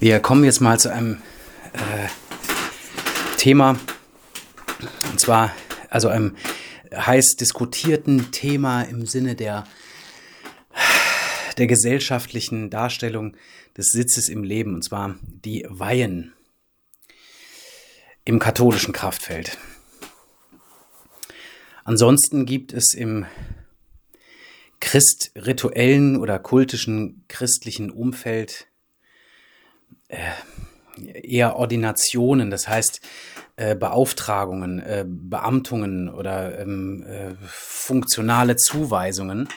Wir kommen jetzt mal zu einem äh, Thema, und zwar also einem heiß diskutierten Thema im Sinne der, der gesellschaftlichen Darstellung des Sitzes im Leben, und zwar die Weihen im katholischen Kraftfeld. Ansonsten gibt es im christrituellen oder kultischen christlichen Umfeld eher Ordinationen, das heißt äh, Beauftragungen, äh, Beamtungen oder ähm, äh, funktionale Zuweisungen,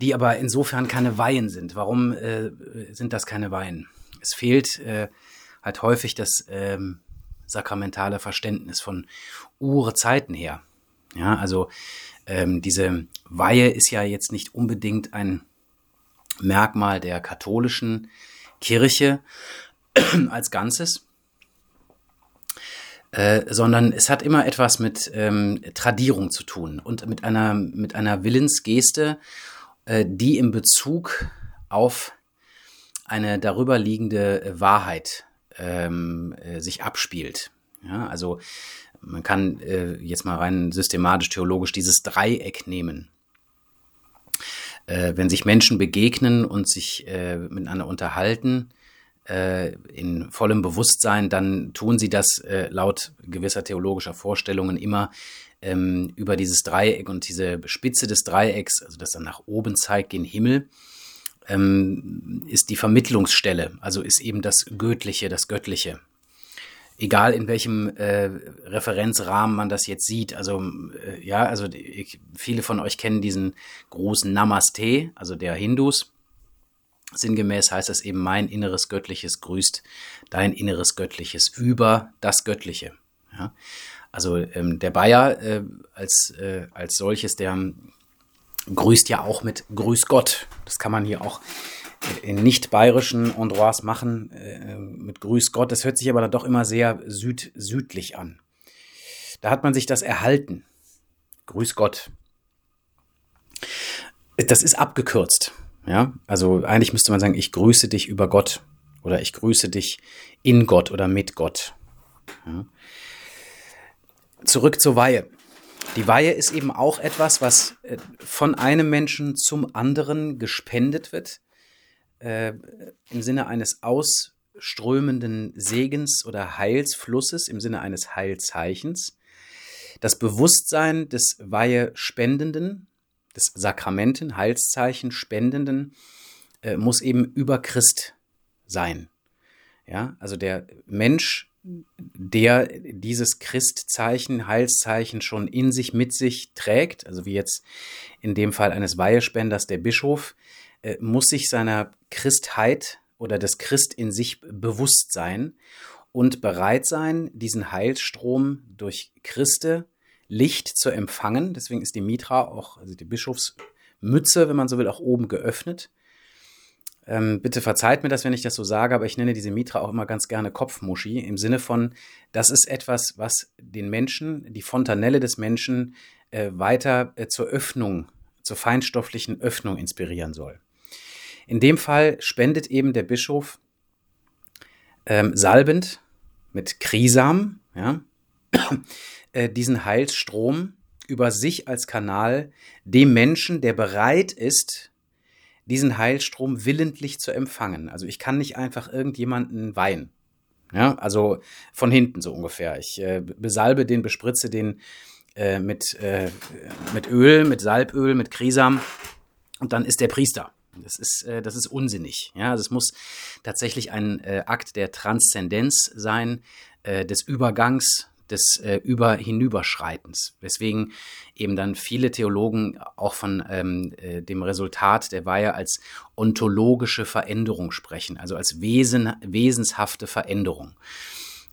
die aber insofern keine Weihen sind. Warum äh, sind das keine Weihen? Es fehlt äh, halt häufig das ähm, sakramentale Verständnis von Urzeiten her. Ja, also ähm, diese Weihe ist ja jetzt nicht unbedingt ein Merkmal der katholischen Kirche als Ganzes, äh, sondern es hat immer etwas mit ähm, Tradierung zu tun und mit einer, mit einer Willensgeste, äh, die im Bezug auf eine darüber liegende Wahrheit ähm, äh, sich abspielt. Ja, also man kann äh, jetzt mal rein systematisch theologisch dieses Dreieck nehmen. Äh, wenn sich Menschen begegnen und sich äh, miteinander unterhalten, äh, in vollem Bewusstsein, dann tun sie das äh, laut gewisser theologischer Vorstellungen immer ähm, über dieses Dreieck und diese Spitze des Dreiecks, also das dann nach oben zeigt, gen Himmel, ähm, ist die Vermittlungsstelle, also ist eben das Göttliche, das Göttliche egal in welchem äh, Referenzrahmen man das jetzt sieht. Also äh, ja, also ich, viele von euch kennen diesen großen Namaste, also der Hindus. Sinngemäß heißt es eben, mein inneres Göttliches grüßt dein inneres Göttliches über das Göttliche. Ja? Also ähm, der Bayer äh, als, äh, als solches, der grüßt ja auch mit Grüß Gott. Das kann man hier auch nicht bayerischen Endroits machen äh, mit Grüß Gott. Das hört sich aber dann doch immer sehr süd südlich an. Da hat man sich das erhalten. Grüß Gott. Das ist abgekürzt. Ja, also eigentlich müsste man sagen, ich grüße dich über Gott oder ich grüße dich in Gott oder mit Gott. Ja. Zurück zur Weihe. Die Weihe ist eben auch etwas, was äh, von einem Menschen zum anderen gespendet wird äh, im Sinne eines ausströmenden Segens oder Heilsflusses, im Sinne eines Heilzeichens. Das Bewusstsein des Weihe-Spendenden, des Sakramenten, Heilszeichen Spendenden, äh, muss eben über Christ sein. Ja, also der Mensch, der dieses Christzeichen, Heilszeichen schon in sich, mit sich trägt, also wie jetzt in dem Fall eines Weihespenders der Bischof, äh, muss sich seiner Christheit oder des Christ in sich bewusst sein und bereit sein, diesen Heilstrom durch Christe Licht zu empfangen. Deswegen ist die Mitra auch, also die Bischofsmütze, wenn man so will, auch oben geöffnet. Ähm, bitte verzeiht mir das, wenn ich das so sage, aber ich nenne diese Mitra auch immer ganz gerne Kopfmuschi im Sinne von, das ist etwas, was den Menschen, die Fontanelle des Menschen äh, weiter äh, zur Öffnung, zur feinstofflichen Öffnung inspirieren soll. In dem Fall spendet eben der Bischof ähm, salbend mit Krisam ja, äh, diesen Heilsstrom über sich als Kanal dem Menschen, der bereit ist, diesen Heilstrom willentlich zu empfangen. Also ich kann nicht einfach irgendjemanden weihen. Ja, also von hinten so ungefähr. Ich äh, besalbe den, bespritze den äh, mit, äh, mit Öl, mit Salböl, mit Krisam und dann ist der Priester. Das ist, äh, das ist unsinnig. Ja, also es muss tatsächlich ein äh, Akt der Transzendenz sein, äh, des Übergangs, des äh, Über Hinüberschreitens. Weswegen eben dann viele Theologen auch von ähm, äh, dem Resultat der Weihe als ontologische Veränderung sprechen, also als Wesen, wesenshafte Veränderung.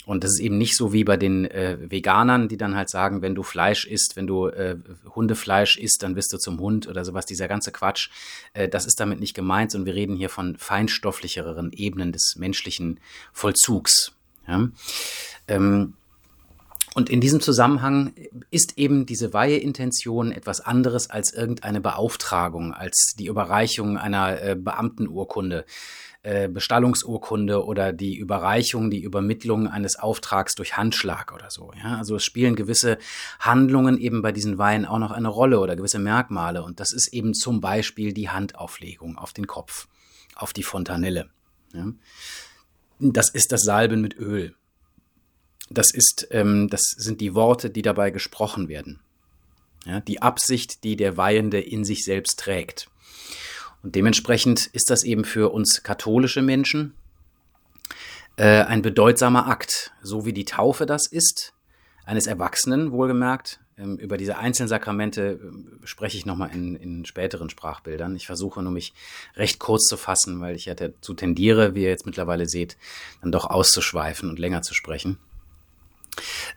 Und das ist eben nicht so wie bei den äh, Veganern, die dann halt sagen, wenn du Fleisch isst, wenn du äh, Hundefleisch isst, dann bist du zum Hund oder sowas. Dieser ganze Quatsch, äh, das ist damit nicht gemeint, und wir reden hier von feinstofflicheren Ebenen des menschlichen Vollzugs. Ja? Ähm, und in diesem Zusammenhang ist eben diese Weiheintention etwas anderes als irgendeine Beauftragung, als die Überreichung einer äh, Beamtenurkunde. Äh, Bestallungsurkunde oder die Überreichung, die Übermittlung eines Auftrags durch Handschlag oder so. Ja? Also es spielen gewisse Handlungen eben bei diesen Weihen auch noch eine Rolle oder gewisse Merkmale. Und das ist eben zum Beispiel die Handauflegung auf den Kopf, auf die Fontanelle. Ja? Das ist das Salben mit Öl. Das ist, ähm, das sind die Worte, die dabei gesprochen werden. Ja, die Absicht, die der Weihende in sich selbst trägt. Und dementsprechend ist das eben für uns katholische Menschen äh, ein bedeutsamer Akt, so wie die Taufe das ist, eines Erwachsenen wohlgemerkt. Ähm, über diese einzelnen Sakramente äh, spreche ich nochmal in, in späteren Sprachbildern. Ich versuche nur mich recht kurz zu fassen, weil ich ja dazu tendiere, wie ihr jetzt mittlerweile seht, dann doch auszuschweifen und länger zu sprechen.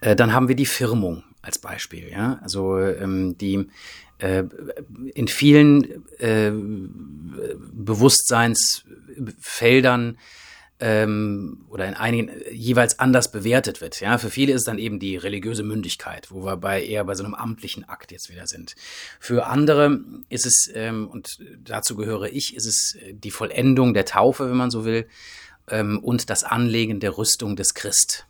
Äh, dann haben wir die Firmung als Beispiel. Ja? Also ähm, die äh, in vielen äh, Bewusstseinsfeldern ähm, oder in einigen jeweils anders bewertet wird. Ja, für viele ist dann eben die religiöse Mündigkeit, wo wir bei eher bei so einem amtlichen Akt jetzt wieder sind. Für andere ist es ähm, und dazu gehöre ich, ist es die Vollendung der Taufe, wenn man so will, ähm, und das Anlegen der Rüstung des Christ.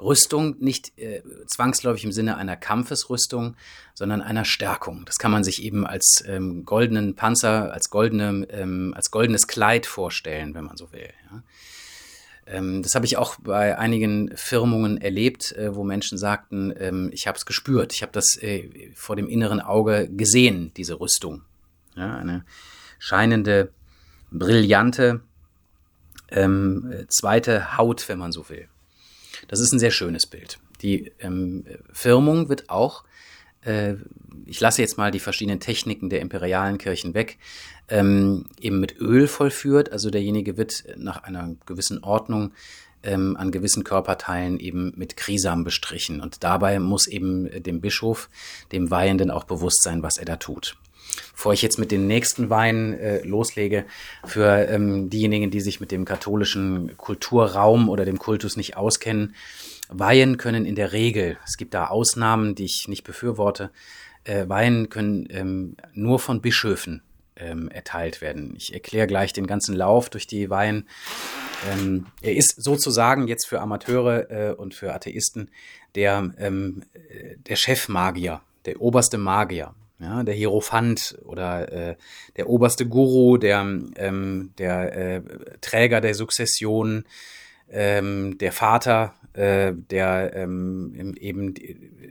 Rüstung nicht äh, zwangsläufig im Sinne einer Kampfesrüstung, sondern einer Stärkung. Das kann man sich eben als ähm, goldenen Panzer, als, goldene, ähm, als goldenes Kleid vorstellen, wenn man so will. Ja. Ähm, das habe ich auch bei einigen Firmungen erlebt, äh, wo Menschen sagten, ähm, ich habe es gespürt, ich habe das äh, vor dem inneren Auge gesehen, diese Rüstung. Ja, eine scheinende, brillante ähm, zweite Haut, wenn man so will. Das ist ein sehr schönes Bild. Die ähm, Firmung wird auch, äh, ich lasse jetzt mal die verschiedenen Techniken der imperialen Kirchen weg, ähm, eben mit Öl vollführt. Also derjenige wird nach einer gewissen Ordnung ähm, an gewissen Körperteilen eben mit Krisam bestrichen. Und dabei muss eben dem Bischof, dem Weihenden auch bewusst sein, was er da tut. Bevor ich jetzt mit den nächsten Weinen äh, loslege, für ähm, diejenigen, die sich mit dem katholischen Kulturraum oder dem Kultus nicht auskennen, Weihen können in der Regel, es gibt da Ausnahmen, die ich nicht befürworte, äh, Weihen können ähm, nur von Bischöfen ähm, erteilt werden. Ich erkläre gleich den ganzen Lauf durch die Weihen. Ähm, er ist sozusagen jetzt für Amateure äh, und für Atheisten der, ähm, der Chefmagier, der oberste Magier ja, der Hierophant oder äh, der oberste Guru, der, ähm, der äh, Träger der Sukzession, ähm, der Vater, äh, der ähm, eben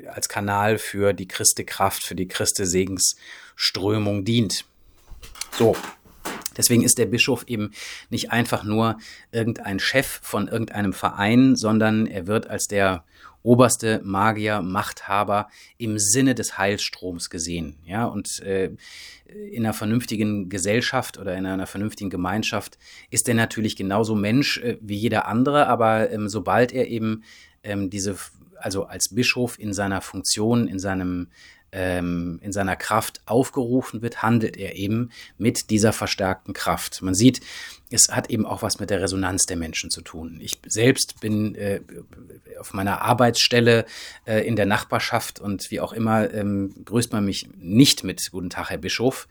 als Kanal für die Christe Kraft, für die Christe Segensströmung dient. So. Deswegen ist der Bischof eben nicht einfach nur irgendein Chef von irgendeinem Verein, sondern er wird als der oberste Magier, Machthaber im Sinne des Heilstroms gesehen. Ja, und äh, in einer vernünftigen Gesellschaft oder in einer vernünftigen Gemeinschaft ist er natürlich genauso Mensch äh, wie jeder andere, aber ähm, sobald er eben ähm, diese, also als Bischof in seiner Funktion, in seinem ähm, in seiner Kraft aufgerufen wird, handelt er eben mit dieser verstärkten Kraft. Man sieht, es hat eben auch was mit der Resonanz der Menschen zu tun. Ich selbst bin äh, auf meiner Arbeitsstelle äh, in der Nachbarschaft und wie auch immer ähm, grüßt man mich nicht mit Guten Tag, Herr Bischof,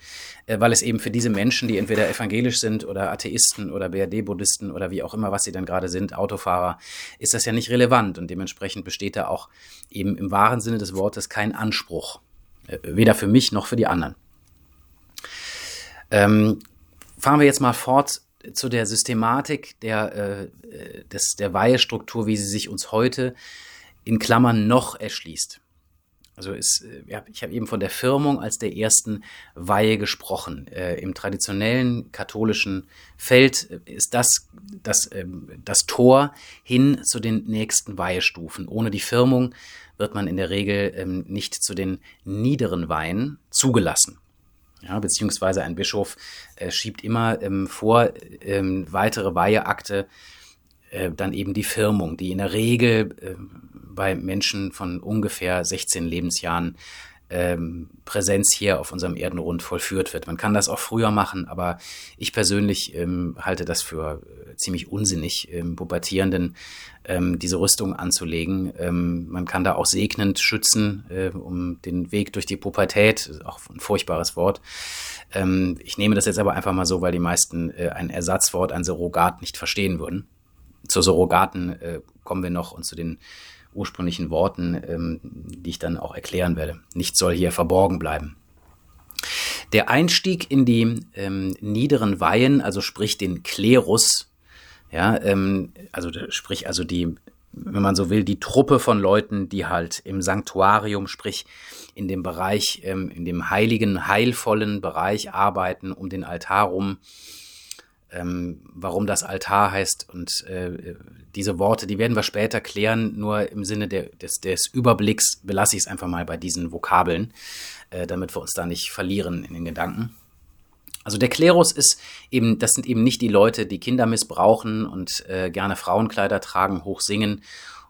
äh, weil es eben für diese Menschen, die entweder evangelisch sind oder Atheisten oder BRD-Buddhisten oder wie auch immer, was sie dann gerade sind, Autofahrer, ist das ja nicht relevant und dementsprechend besteht da auch eben im wahren Sinne des Wortes kein Anspruch. Äh, weder für mich noch für die anderen. Ähm, fahren wir jetzt mal fort zu der Systematik der, äh, des, der Weihestruktur, wie sie sich uns heute in Klammern noch erschließt. Also ist, äh, ja, ich habe eben von der Firmung als der ersten Weihe gesprochen. Äh, Im traditionellen katholischen Feld ist das das, äh, das Tor hin zu den nächsten Weihestufen. Ohne die Firmung wird man in der Regel ähm, nicht zu den niederen Weihen zugelassen. Ja, beziehungsweise ein Bischof äh, schiebt immer ähm, vor ähm, weitere Weiheakte äh, dann eben die Firmung, die in der Regel äh, bei Menschen von ungefähr 16 Lebensjahren ähm, Präsenz hier auf unserem Erdenrund vollführt wird. Man kann das auch früher machen, aber ich persönlich ähm, halte das für äh, ziemlich unsinnig, ähm, Pubertierenden ähm, diese Rüstung anzulegen. Ähm, man kann da auch segnend schützen, äh, um den Weg durch die Pubertät, auch ein furchtbares Wort. Ähm, ich nehme das jetzt aber einfach mal so, weil die meisten äh, ein Ersatzwort, ein Surrogat nicht verstehen würden. Zu Surrogaten äh, kommen wir noch und zu den ursprünglichen Worten, ähm, die ich dann auch erklären werde. Nichts soll hier verborgen bleiben. Der Einstieg in die ähm, niederen Weihen, also sprich den Klerus, ja, ähm, also sprich also die, wenn man so will, die Truppe von Leuten, die halt im Sanktuarium, sprich in dem Bereich, ähm, in dem heiligen, heilvollen Bereich arbeiten, um den Altar rum, ähm, warum das Altar heißt und äh, diese Worte, die werden wir später klären, nur im Sinne der, des, des Überblicks belasse ich es einfach mal bei diesen Vokabeln, äh, damit wir uns da nicht verlieren in den Gedanken. Also der Klerus ist eben, das sind eben nicht die Leute, die Kinder missbrauchen und äh, gerne Frauenkleider tragen, hoch singen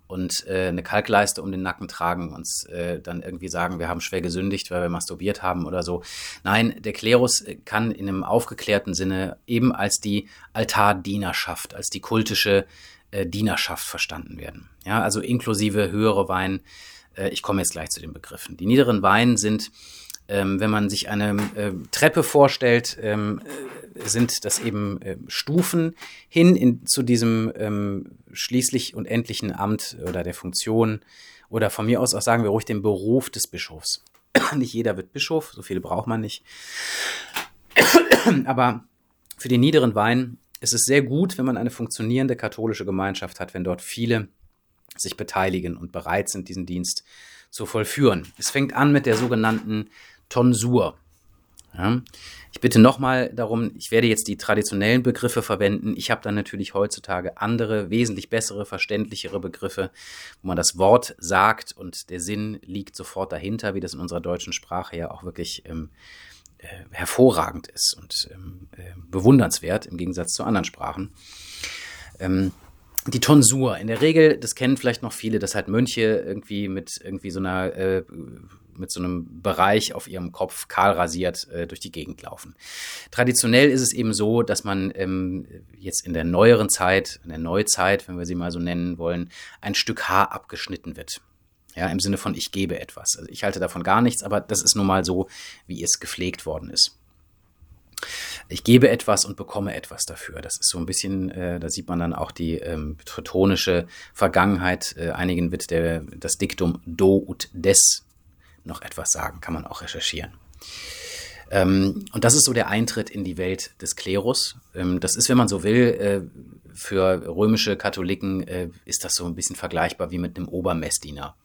und äh, eine Kalkleiste um den Nacken tragen und äh, dann irgendwie sagen, wir haben schwer gesündigt, weil wir masturbiert haben oder so. Nein, der Klerus kann in einem aufgeklärten Sinne eben als die Altardienerschaft, als die kultische äh, Dienerschaft verstanden werden. Ja, also inklusive höhere Wein. Äh, ich komme jetzt gleich zu den Begriffen. Die niederen Weinen sind ähm, wenn man sich eine äh, Treppe vorstellt, ähm, äh, sind das eben äh, Stufen hin in, zu diesem ähm, schließlich und endlichen Amt oder der Funktion oder von mir aus auch sagen wir ruhig den Beruf des Bischofs. nicht jeder wird Bischof, so viele braucht man nicht. Aber für den niederen Wein ist es sehr gut, wenn man eine funktionierende katholische Gemeinschaft hat, wenn dort viele sich beteiligen und bereit sind, diesen Dienst zu vollführen. Es fängt an mit der sogenannten Tonsur. Ja. Ich bitte nochmal darum, ich werde jetzt die traditionellen Begriffe verwenden. Ich habe dann natürlich heutzutage andere, wesentlich bessere, verständlichere Begriffe, wo man das Wort sagt und der Sinn liegt sofort dahinter, wie das in unserer deutschen Sprache ja auch wirklich ähm, äh, hervorragend ist und ähm, äh, bewundernswert im Gegensatz zu anderen Sprachen. Ähm, die Tonsur. In der Regel, das kennen vielleicht noch viele, dass halt Mönche irgendwie mit irgendwie so einer äh, mit so einem Bereich auf ihrem Kopf kahl rasiert äh, durch die Gegend laufen. Traditionell ist es eben so, dass man ähm, jetzt in der neueren Zeit, in der Neuzeit, wenn wir sie mal so nennen wollen, ein Stück Haar abgeschnitten wird. Ja, im Sinne von ich gebe etwas. Also ich halte davon gar nichts, aber das ist nun mal so, wie es gepflegt worden ist. Ich gebe etwas und bekomme etwas dafür. Das ist so ein bisschen, äh, da sieht man dann auch die ähm, teutonische Vergangenheit. Äh, einigen wird der, das Diktum do ut des noch etwas sagen, kann man auch recherchieren. Ähm, und das ist so der Eintritt in die Welt des Klerus. Ähm, das ist, wenn man so will, äh, für römische Katholiken äh, ist das so ein bisschen vergleichbar wie mit einem Obermessdiener.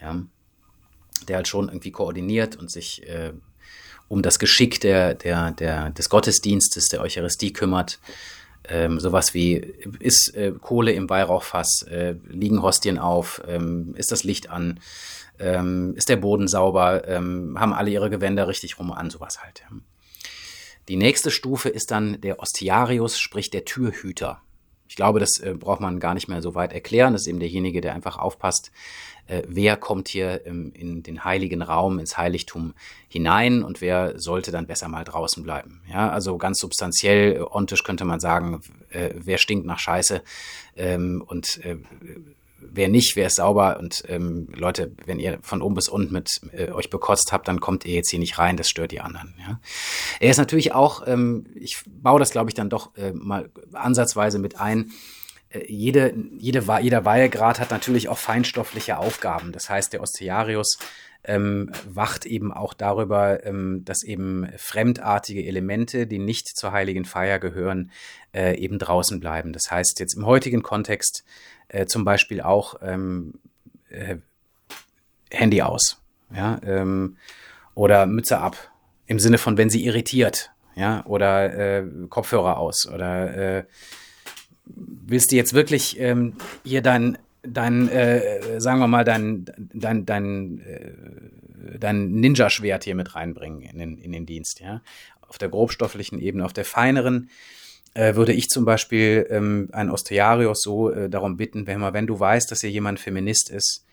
Ja? Der halt schon irgendwie koordiniert und sich äh, um das Geschick der, der, der, des Gottesdienstes, der Eucharistie kümmert. Ähm, sowas wie, ist äh, Kohle im Weihrauchfass, äh, liegen Hostien auf, ähm, ist das Licht an, ähm, ist der Boden sauber, ähm, haben alle ihre Gewänder richtig rum an, sowas halt. Die nächste Stufe ist dann der Ostiarius, sprich der Türhüter. Ich glaube, das äh, braucht man gar nicht mehr so weit erklären. Das ist eben derjenige, der einfach aufpasst, äh, wer kommt hier ähm, in den heiligen Raum, ins Heiligtum hinein und wer sollte dann besser mal draußen bleiben. Ja, also ganz substanziell, äh, ontisch könnte man sagen, äh, wer stinkt nach Scheiße ähm, und äh, wer nicht, wer ist sauber und ähm, Leute, wenn ihr von oben bis unten mit äh, euch bekotzt habt, dann kommt ihr jetzt hier nicht rein, das stört die anderen. Ja? Er ist natürlich auch, ähm, ich baue das glaube ich dann doch äh, mal ansatzweise mit ein, äh, jede, jede, jeder Weihegrad hat natürlich auch feinstoffliche Aufgaben. Das heißt, der Ostearius ähm, wacht eben auch darüber, ähm, dass eben fremdartige Elemente, die nicht zur heiligen Feier gehören, äh, eben draußen bleiben. Das heißt jetzt im heutigen Kontext äh, zum Beispiel auch ähm, äh, Handy aus, ja, ähm, oder Mütze ab, im Sinne von, wenn sie irritiert, ja, oder äh, Kopfhörer aus, oder äh, willst du jetzt wirklich ähm, hier dein, dein äh, sagen wir mal, dein, dein, dein, äh, dein Ninja-Schwert hier mit reinbringen in den, in den Dienst, ja, auf der grobstofflichen Ebene, auf der feineren, äh, würde ich zum Beispiel ähm, einen Ostearius so äh, darum bitten, wenn, wenn du weißt, dass hier jemand Feminist ist,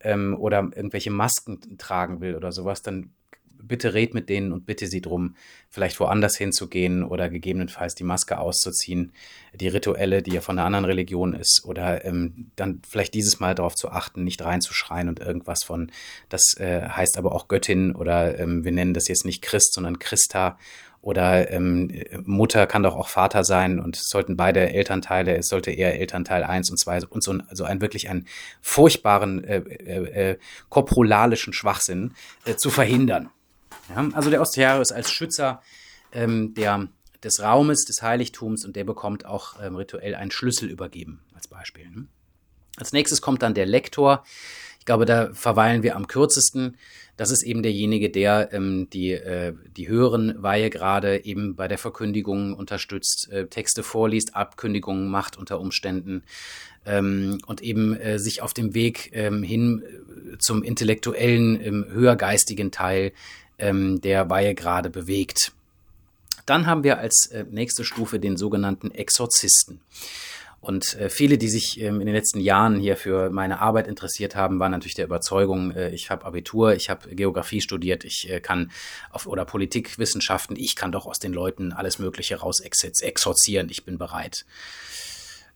ähm, oder irgendwelche Masken tragen will oder sowas, dann bitte red mit denen und bitte sie drum, vielleicht woanders hinzugehen oder gegebenenfalls die Maske auszuziehen, die rituelle, die ja von einer anderen Religion ist, oder ähm, dann vielleicht dieses Mal darauf zu achten, nicht reinzuschreien und irgendwas von, das äh, heißt aber auch Göttin oder ähm, wir nennen das jetzt nicht Christ, sondern Christa oder ähm, Mutter kann doch auch Vater sein und es sollten beide Elternteile, es sollte eher Elternteil 1 und 2 und so ein, also ein wirklich einen furchtbaren äh, äh, äh, koprolalischen Schwachsinn äh, zu verhindern. Ja, also der Ostiarius als Schützer ähm, der, des Raumes, des Heiligtums und der bekommt auch ähm, rituell einen Schlüssel übergeben, als Beispiel. Ne? Als nächstes kommt dann der Lektor. Ich glaube, da verweilen wir am kürzesten. Das ist eben derjenige, der ähm, die, äh, die höheren Weihegrade eben bei der Verkündigung unterstützt, äh, Texte vorliest, Abkündigungen macht unter Umständen ähm, und eben äh, sich auf dem Weg ähm, hin äh, zum intellektuellen, ähm, höhergeistigen Teil ähm, der Weihe gerade bewegt. Dann haben wir als äh, nächste Stufe den sogenannten Exorzisten. Und äh, viele, die sich ähm, in den letzten Jahren hier für meine Arbeit interessiert haben, waren natürlich der Überzeugung, äh, ich habe Abitur, ich habe Geografie studiert, ich äh, kann auf oder Politikwissenschaften, ich kann doch aus den Leuten alles Mögliche raus exorzieren, ich bin bereit.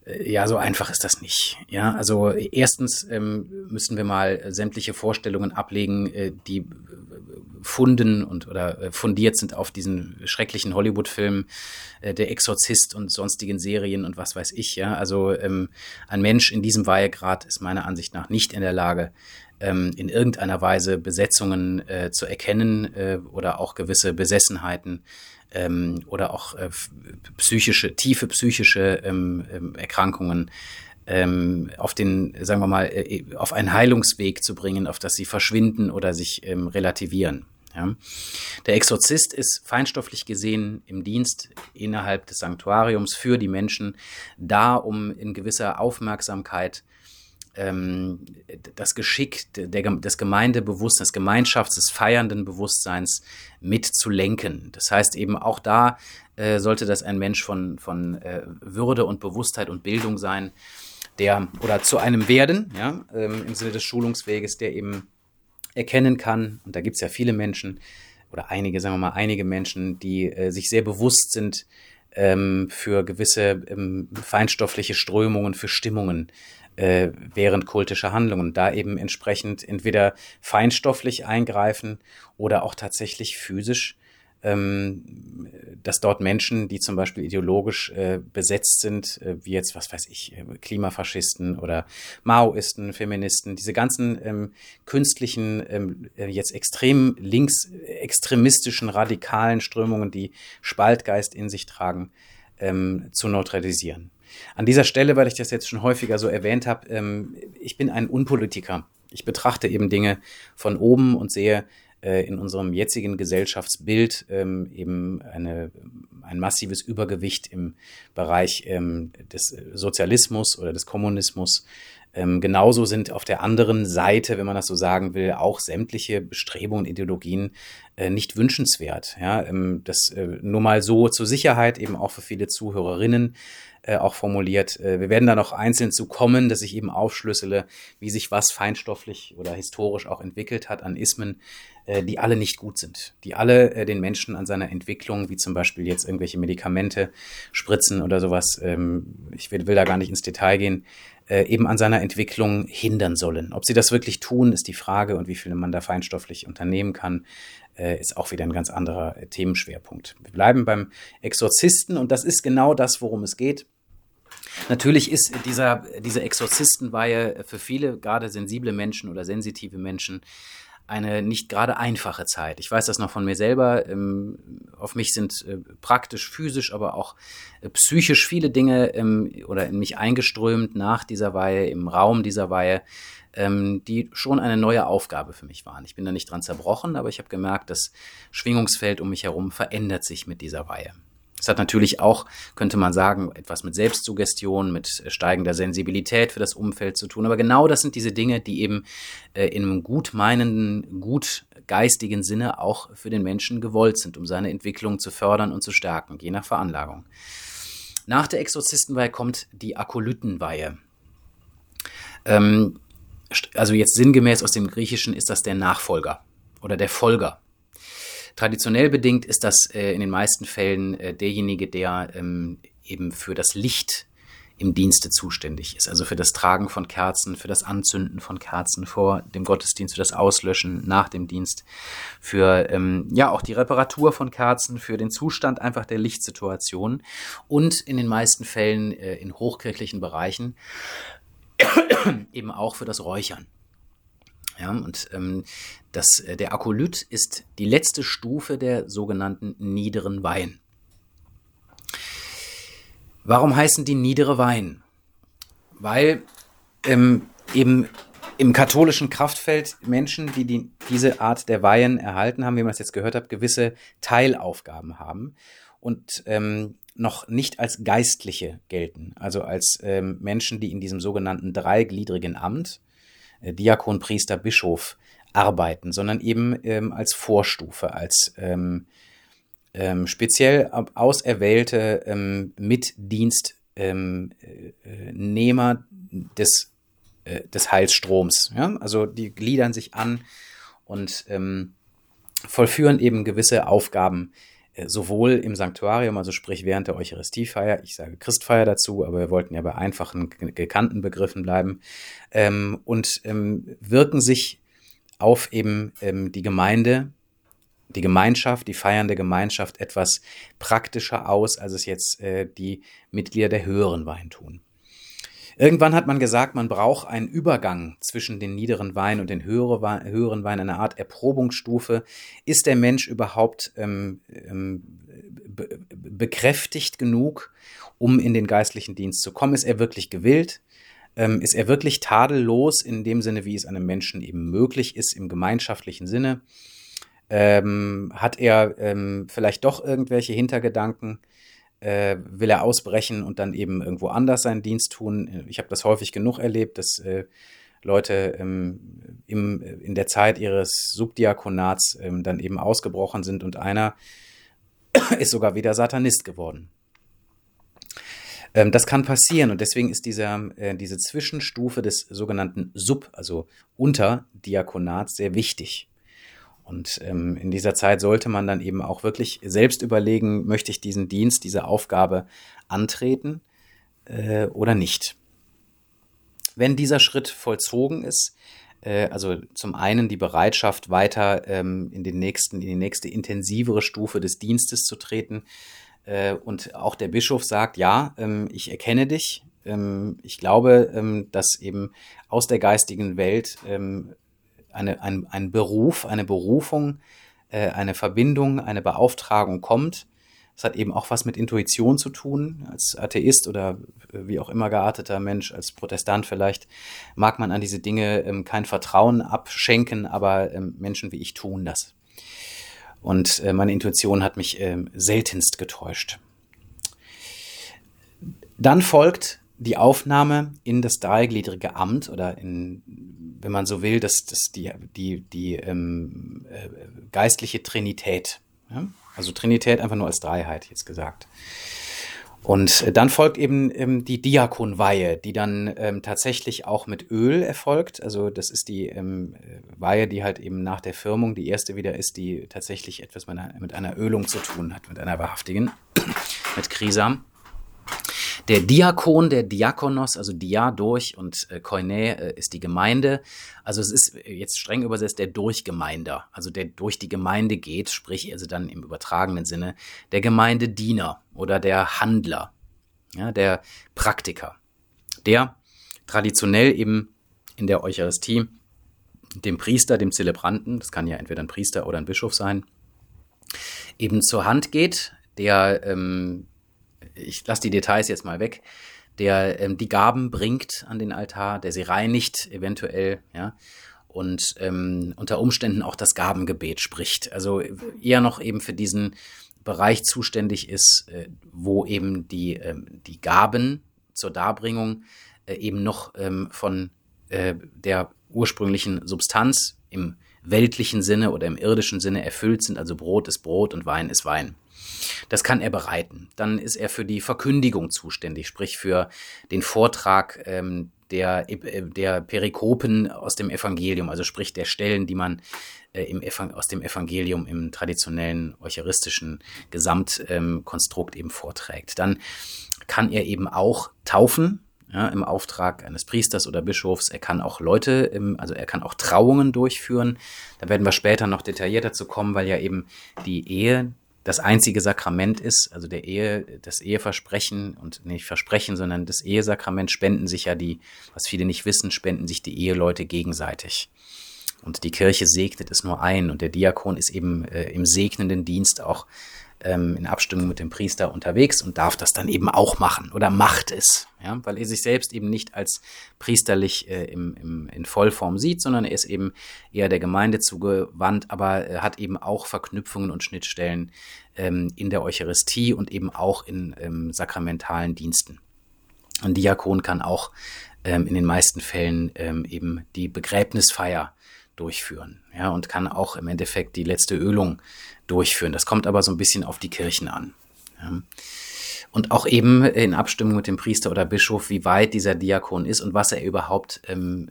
Ja, so einfach ist das nicht. Ja, also erstens ähm, müssen wir mal sämtliche Vorstellungen ablegen, äh, die äh, funden und oder äh, fundiert sind auf diesen schrecklichen Hollywood-Filmen, äh, der Exorzist und sonstigen Serien und was weiß ich. Ja, also ähm, ein Mensch in diesem Weihegrad ist meiner Ansicht nach nicht in der Lage, ähm, in irgendeiner Weise Besetzungen äh, zu erkennen äh, oder auch gewisse Besessenheiten ähm, oder auch äh, psychische, tiefe psychische ähm, ähm, Erkrankungen ähm, auf den, sagen wir mal, äh, auf einen Heilungsweg zu bringen, auf das sie verschwinden oder sich ähm, relativieren. Ja. Der Exorzist ist feinstofflich gesehen im Dienst innerhalb des Sanktuariums für die Menschen da, um in gewisser Aufmerksamkeit ähm, das Geschick der, des Gemeindebewusstseins, des Gemeinschafts, des feiernden Bewusstseins mitzulenken. Das heißt eben auch da äh, sollte das ein Mensch von, von äh, Würde und Bewusstheit und Bildung sein, der oder zu einem werden, ja, ähm, im Sinne des Schulungsweges, der eben erkennen kann, und da gibt es ja viele Menschen, oder einige, sagen wir mal, einige Menschen, die äh, sich sehr bewusst sind ähm, für gewisse ähm, feinstoffliche Strömungen, für Stimmungen äh, während kultischer Handlungen. Da eben entsprechend entweder feinstofflich eingreifen oder auch tatsächlich physisch ähm, dass dort Menschen, die zum Beispiel ideologisch äh, besetzt sind, äh, wie jetzt, was weiß ich, äh, Klimafaschisten oder Maoisten, Feministen, diese ganzen ähm, künstlichen, ähm, äh, jetzt extrem links, extremistischen, radikalen Strömungen, die Spaltgeist in sich tragen, ähm, zu neutralisieren. An dieser Stelle, weil ich das jetzt schon häufiger so erwähnt habe, ähm, ich bin ein Unpolitiker. Ich betrachte eben Dinge von oben und sehe, äh, in unserem jetzigen Gesellschaftsbild ähm, eben eine, ein massives Übergewicht im Bereich ähm, des Sozialismus oder des Kommunismus. Ähm, genauso sind auf der anderen Seite, wenn man das so sagen will, auch sämtliche Bestrebungen, Ideologien äh, nicht wünschenswert. Ja, ähm, das äh, nur mal so zur Sicherheit eben auch für viele Zuhörerinnen äh, auch formuliert. Äh, wir werden da noch einzeln zu kommen, dass ich eben aufschlüssele, wie sich was feinstofflich oder historisch auch entwickelt hat an Ismen, äh, die alle nicht gut sind, die alle äh, den Menschen an seiner Entwicklung, wie zum Beispiel jetzt irgendwelche Medikamente spritzen oder sowas, ähm, ich will, will da gar nicht ins Detail gehen, äh, eben an seiner Entwicklung hindern sollen. Ob sie das wirklich tun, ist die Frage und wie viel man da feinstofflich unternehmen kann, äh, ist auch wieder ein ganz anderer äh, Themenschwerpunkt. Wir bleiben beim Exorzisten und das ist genau das, worum es geht. Natürlich ist dieser, diese Exorzistenweihe für viele, gerade sensible Menschen oder sensitive Menschen, eine nicht gerade einfache Zeit. Ich weiß das noch von mir selber. Ähm, auf mich sind äh, praktisch, physisch, aber auch äh, psychisch viele Dinge ähm, oder in mich eingeströmt nach dieser Weihe, im Raum dieser Weihe, ähm, die schon eine neue Aufgabe für mich waren. Ich bin da nicht dran zerbrochen, aber ich habe gemerkt, das Schwingungsfeld um mich herum verändert sich mit dieser Weihe. Es hat natürlich auch, könnte man sagen, etwas mit Selbstsuggestion, mit steigender Sensibilität für das Umfeld zu tun. Aber genau das sind diese Dinge, die eben äh, in einem gut meinenden, gut geistigen Sinne auch für den Menschen gewollt sind, um seine Entwicklung zu fördern und zu stärken, je nach Veranlagung. Nach der Exorzistenweihe kommt die Akolytenweihe. Ähm, also jetzt sinngemäß aus dem Griechischen ist das der Nachfolger oder der Folger. Traditionell bedingt ist das äh, in den meisten Fällen äh, derjenige, der ähm, eben für das Licht im Dienste zuständig ist. Also für das Tragen von Kerzen, für das Anzünden von Kerzen vor dem Gottesdienst, für das Auslöschen nach dem Dienst, für ähm, ja auch die Reparatur von Kerzen, für den Zustand einfach der Lichtsituation und in den meisten Fällen äh, in hochkirchlichen Bereichen eben auch für das Räuchern. Ja, und ähm, das, äh, der Akolyt ist die letzte Stufe der sogenannten niederen Weihen. Warum heißen die niedere Weihen? Weil ähm, eben im katholischen Kraftfeld Menschen, die, die diese Art der Weihen erhalten haben, wie man es jetzt gehört hat, gewisse Teilaufgaben haben und ähm, noch nicht als Geistliche gelten, also als ähm, Menschen, die in diesem sogenannten dreigliedrigen Amt, Diakon, Priester, Bischof, arbeiten, sondern eben ähm, als Vorstufe, als ähm, ähm, speziell auserwählte ähm, Mitdienstnehmer ähm, äh, des, äh, des Heilsstroms. Ja? Also die gliedern sich an und ähm, vollführen eben gewisse Aufgaben, äh, sowohl im Sanktuarium, also sprich während der Eucharistiefeier, ich sage Christfeier dazu, aber wir wollten ja bei einfachen, gekannten Begriffen bleiben, ähm, und ähm, wirken sich auf eben ähm, die Gemeinde die Gemeinschaft, die feiernde Gemeinschaft etwas praktischer aus, als es jetzt äh, die Mitglieder der höheren Wein tun. Irgendwann hat man gesagt, man braucht einen Übergang zwischen den niederen Wein und den höheren Wein, eine Art Erprobungsstufe. Ist der Mensch überhaupt ähm, ähm, be bekräftigt genug, um in den geistlichen Dienst zu kommen? Ist er wirklich gewillt? Ähm, ist er wirklich tadellos in dem Sinne, wie es einem Menschen eben möglich ist, im gemeinschaftlichen Sinne? Ähm, hat er ähm, vielleicht doch irgendwelche Hintergedanken? Äh, will er ausbrechen und dann eben irgendwo anders seinen Dienst tun? Ich habe das häufig genug erlebt, dass äh, Leute ähm, im, in der Zeit ihres Subdiakonats ähm, dann eben ausgebrochen sind und einer ist sogar wieder Satanist geworden. Ähm, das kann passieren und deswegen ist dieser, äh, diese Zwischenstufe des sogenannten Sub, also Unterdiakonats, sehr wichtig. Und ähm, in dieser Zeit sollte man dann eben auch wirklich selbst überlegen, möchte ich diesen Dienst, diese Aufgabe antreten äh, oder nicht. Wenn dieser Schritt vollzogen ist, äh, also zum einen die Bereitschaft, weiter ähm, in, den nächsten, in die nächste intensivere Stufe des Dienstes zu treten, äh, und auch der Bischof sagt, ja, ähm, ich erkenne dich, ähm, ich glaube, ähm, dass eben aus der geistigen Welt ähm, eine, ein, ein Beruf, eine Berufung, äh, eine Verbindung, eine Beauftragung kommt. Das hat eben auch was mit Intuition zu tun. Als Atheist oder äh, wie auch immer gearteter Mensch, als Protestant vielleicht, mag man an diese Dinge ähm, kein Vertrauen abschenken, aber ähm, Menschen wie ich tun das. Und äh, meine Intuition hat mich äh, seltenst getäuscht. Dann folgt die Aufnahme in das dreigliedrige Amt oder in, wenn man so will, das, das die, die, die ähm, äh, geistliche Trinität. Ja? Also Trinität einfach nur als Dreiheit jetzt gesagt. Und dann folgt eben ähm, die Diakonweihe, die dann ähm, tatsächlich auch mit Öl erfolgt. Also das ist die ähm, Weihe, die halt eben nach der Firmung die erste wieder ist, die tatsächlich etwas mit einer, mit einer Ölung zu tun hat, mit einer wahrhaftigen, mit Krisam. Der Diakon, der Diakonos, also Dia durch und äh, Koine äh, ist die Gemeinde. Also es ist jetzt streng übersetzt der Durchgemeinder, also der durch die Gemeinde geht, sprich also dann im übertragenen Sinne der Gemeindediener oder der Handler, ja, der Praktiker, der traditionell eben in der Eucharistie dem Priester, dem Zelebranten, das kann ja entweder ein Priester oder ein Bischof sein, eben zur Hand geht, der ähm, ich lasse die Details jetzt mal weg, der ähm, die Gaben bringt an den Altar, der sie reinigt, eventuell, ja, und ähm, unter Umständen auch das Gabengebet spricht. Also eher noch eben für diesen Bereich zuständig ist, äh, wo eben die, ähm, die Gaben zur Darbringung äh, eben noch ähm, von äh, der ursprünglichen Substanz im weltlichen Sinne oder im irdischen Sinne erfüllt sind. Also Brot ist Brot und Wein ist Wein. Das kann er bereiten. Dann ist er für die Verkündigung zuständig, sprich für den Vortrag ähm, der, äh, der Perikopen aus dem Evangelium, also sprich der Stellen, die man äh, im aus dem Evangelium im traditionellen eucharistischen Gesamtkonstrukt ähm, eben vorträgt. Dann kann er eben auch taufen, ja, im Auftrag eines Priesters oder Bischofs. Er kann auch Leute, im, also er kann auch Trauungen durchführen. Da werden wir später noch detaillierter zu kommen, weil ja eben die Ehe das einzige Sakrament ist, also der Ehe, das Eheversprechen und nicht Versprechen, sondern das Ehesakrament spenden sich ja die, was viele nicht wissen, spenden sich die Eheleute gegenseitig. Und die Kirche segnet es nur ein und der Diakon ist eben äh, im segnenden Dienst auch ähm, in Abstimmung mit dem Priester unterwegs und darf das dann eben auch machen oder macht es, ja, weil er sich selbst eben nicht als priesterlich äh, im, im, in Vollform sieht, sondern er ist eben eher der Gemeinde zugewandt, aber äh, hat eben auch Verknüpfungen und Schnittstellen ähm, in der Eucharistie und eben auch in ähm, sakramentalen Diensten. Ein Diakon kann auch ähm, in den meisten Fällen ähm, eben die Begräbnisfeier durchführen, ja, und kann auch im Endeffekt die letzte Ölung durchführen. Das kommt aber so ein bisschen auf die Kirchen an. Ja. Und auch eben in Abstimmung mit dem Priester oder Bischof, wie weit dieser Diakon ist und was er überhaupt ähm,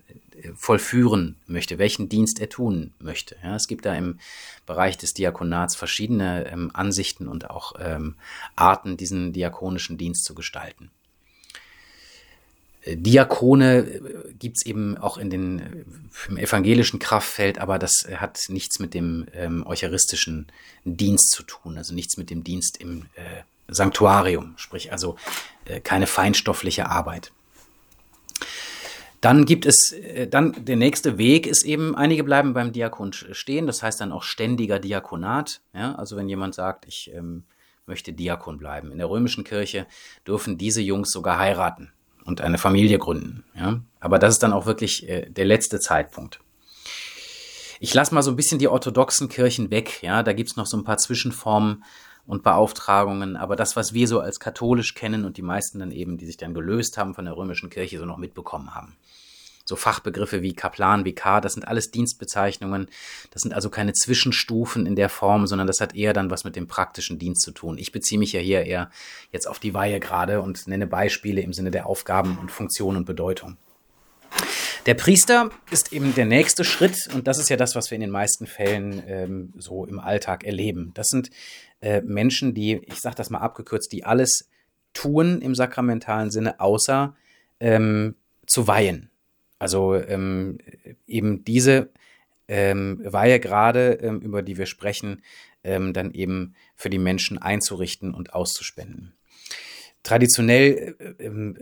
vollführen möchte, welchen Dienst er tun möchte. Ja, es gibt da im Bereich des Diakonats verschiedene ähm, Ansichten und auch ähm, Arten, diesen diakonischen Dienst zu gestalten. Diakone äh, gibt's eben auch in den, im evangelischen Kraftfeld, aber das hat nichts mit dem ähm, eucharistischen Dienst zu tun, also nichts mit dem Dienst im äh, Sanktuarium, sprich also äh, keine feinstoffliche Arbeit. Dann gibt es, äh, dann der nächste Weg ist eben, einige bleiben beim Diakon stehen, das heißt dann auch ständiger Diakonat. Ja? Also wenn jemand sagt, ich ähm, möchte Diakon bleiben. In der römischen Kirche dürfen diese Jungs sogar heiraten und eine Familie gründen. Ja? Aber das ist dann auch wirklich äh, der letzte Zeitpunkt. Ich lasse mal so ein bisschen die orthodoxen Kirchen weg. Ja, da gibt's noch so ein paar Zwischenformen und Beauftragungen. Aber das, was wir so als katholisch kennen und die meisten dann eben, die sich dann gelöst haben von der römischen Kirche, so noch mitbekommen haben so Fachbegriffe wie Kaplan, Vikar, das sind alles Dienstbezeichnungen. Das sind also keine Zwischenstufen in der Form, sondern das hat eher dann was mit dem praktischen Dienst zu tun. Ich beziehe mich ja hier eher jetzt auf die Weihe gerade und nenne Beispiele im Sinne der Aufgaben und Funktion und Bedeutung. Der Priester ist eben der nächste Schritt und das ist ja das, was wir in den meisten Fällen ähm, so im Alltag erleben. Das sind äh, Menschen, die, ich sage das mal abgekürzt, die alles tun im sakramentalen Sinne, außer ähm, zu weihen. Also ähm, eben diese ähm, Weihe gerade, ähm, über die wir sprechen, ähm, dann eben für die Menschen einzurichten und auszuspenden. Traditionell äh, äh,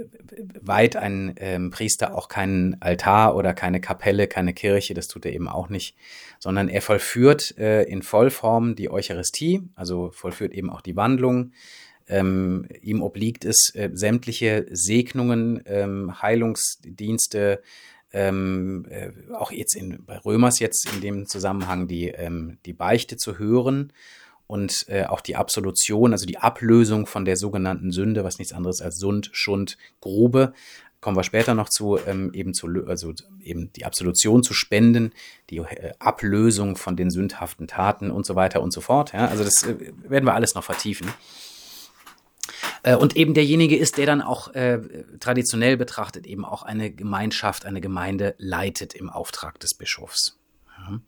weiht ein ähm, Priester auch keinen Altar oder keine Kapelle, keine Kirche, das tut er eben auch nicht, sondern er vollführt äh, in Vollform die Eucharistie, also vollführt eben auch die Wandlung, ähm, ihm obliegt es, äh, sämtliche Segnungen, ähm, Heilungsdienste, ähm, äh, auch jetzt in, bei Römers jetzt in dem Zusammenhang die, ähm, die Beichte zu hören und äh, auch die Absolution, also die Ablösung von der sogenannten Sünde, was nichts anderes als Sund, Schund, Grube, kommen wir später noch zu, ähm, eben zu, also eben die Absolution zu spenden, die äh, Ablösung von den sündhaften Taten und so weiter und so fort. Ja? Also das äh, werden wir alles noch vertiefen. Äh, und eben derjenige ist, der dann auch äh, traditionell betrachtet eben auch eine Gemeinschaft, eine Gemeinde leitet im Auftrag des Bischofs. Ja.